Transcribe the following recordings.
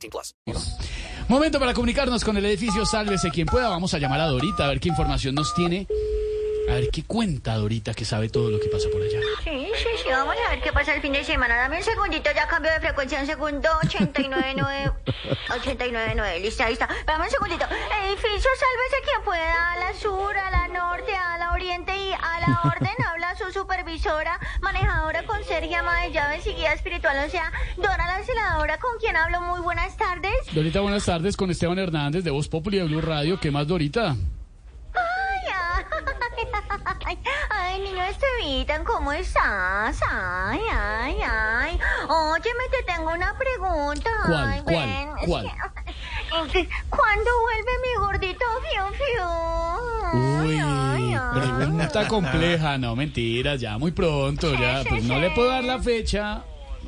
18 plus. Momento para comunicarnos con el edificio Sálvese quien pueda. Vamos a llamar a Dorita a ver qué información nos tiene. A ver qué cuenta Dorita que sabe todo lo que pasa por allá. Sí, sí, sí, vamos a ver qué pasa el fin de semana. Dame un segundito, ya cambio de frecuencia, un segundo, 89.9, 89.9, listo, ahí está. Dame un segundito. Edificio, sálvese quien pueda, a la sur, a la norte, a la oriente y la orden. Habla su supervisora, manejadora, conserje, ama de llaves y guía espiritual, o sea, Dora la celadora, con quien hablo. Muy buenas tardes. Dorita, buenas tardes con Esteban Hernández de Voz Populi de Blue Radio. ¿Qué más, Dorita? Ay, ay, ay, niño Estevitan, ¿cómo estás? Ay, ay, ay. Óyeme, te tengo una pregunta. ¿Cuál, Ay, cuál, ven, cuál? ¿Cuándo vuelve mi gordito Fiu Fiu? Uy, pregunta compleja. No, mentiras, ya muy pronto. Ya, pues no le puedo dar la fecha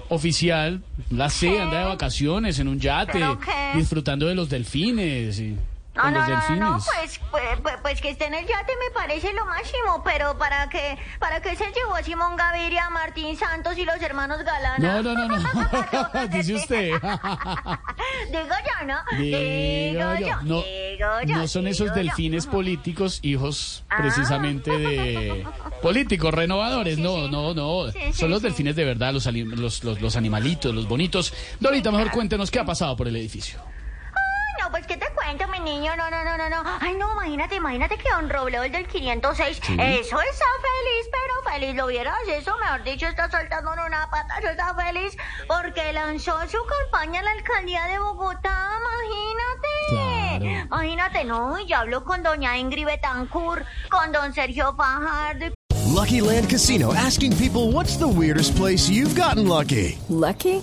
oficial. La sé, anda de vacaciones en un yate, ¿Pero qué? disfrutando de los delfines. Y, No, no, pues, pues, pues, pues que esté en el yate me parece lo máximo, pero para que, para que se llevó a Simón Gaviria, Martín Santos y los hermanos Galana. No, no, no, no. Dice usted. Digo yo, ¿no? Digo yo. No, digo yo, no son esos delfines políticos, hijos Ah. precisamente de políticos renovadores. No, no, no. Son los delfines de verdad, los, ali- los, los, los animalitos, los bonitos. Dorita, mejor cuéntenos qué ha pasado por el edificio. No, pues ¿qué te cuento, mi niño? No, no, no, no, no. Ay, no, imagínate, imagínate que Don Robledo, el del 506, eso está feliz, pero feliz, ¿lo vieras? Eso, mejor dicho, está saltando en una pata, eso está feliz, porque lanzó su campaña a la alcaldía de Bogotá, imagínate. Claro. Imagínate, no, y ya habló con doña Ingrid Betancourt, con don Sergio Fajardo, Lucky Land Casino asking people what's the weirdest place you've gotten lucky? Lucky?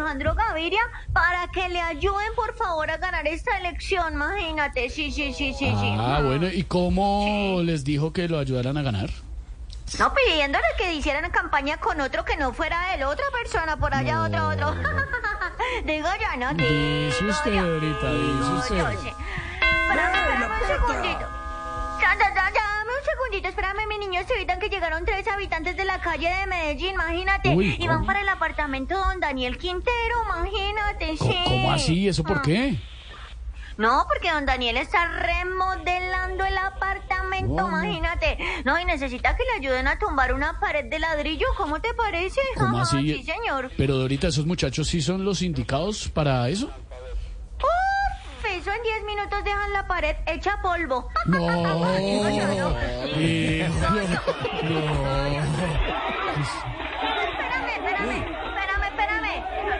Alejandro Gaviria para que le ayuden, por favor, a ganar esta elección, imagínate. Sí, sí, sí, sí, sí. Ah, bueno, ¿y cómo les dijo que lo ayudaran a ganar? No pidiéndole que hicieran campaña con otro que no fuera él, otra persona por allá, No. otro, otro. Digo yo, ¿no? Dice usted, ahorita, dice usted. yo, sí. Espérame un segundito. Espérame, mi niño, se evitan que llegaron tres habitantes de la calle de Medellín, imagínate. Uy, y van para el apartamento don Daniel Quintero, imagínate, ¿Cómo, sí. cómo así? ¿Eso por Ah. qué? No, porque don Daniel está remodelando el apartamento, imagínate. No, y necesita que le ayuden a tumbar una pared de ladrillo, ¿cómo te parece? ¿Cómo Ajá, así? Sí, señor. Pero Dorita, ¿esos muchachos sí son los indicados para eso? En 10 minutos dejan la pared hecha polvo. No. Espérame, espérame, espérame, espérame.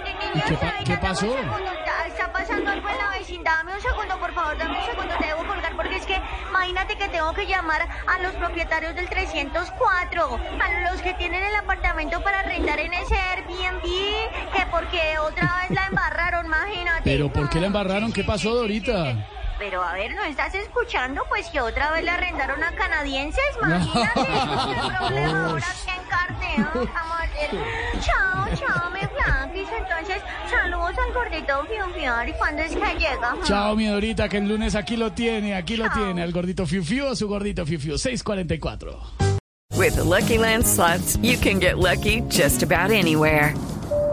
Ni- niño, ¿Y qué pa- qué dame un pasó? segundo, ya Está pasando algo en la vecindad. Dame un segundo, por favor, dame un segundo. Te debo colgar porque es que imagínate que tengo que llamar a los propietarios del 304, a los que tienen el apartamento para rentar en ese Airbnb, que porque otra vez la embarraron, imagínate. ¿Pero por qué la embarraron? ¿Qué pasó, Dorita? Pero a ver, ¿no estás escuchando? Pues que otra vez le arrendaron a canadienses, imagínate. ¿Qué problema ahora que a. Chao, chao, mi Flankis. Entonces, saludos al gordito Fiu Fiu. ¿Y cuándo es que llega? Chao, mi Dorita, que el lunes aquí lo tiene, aquí lo tiene, al gordito Fiu Fiu o su gordito Fiu Fiu, 644. With the Lucky Land slots, you can get lucky just about anywhere.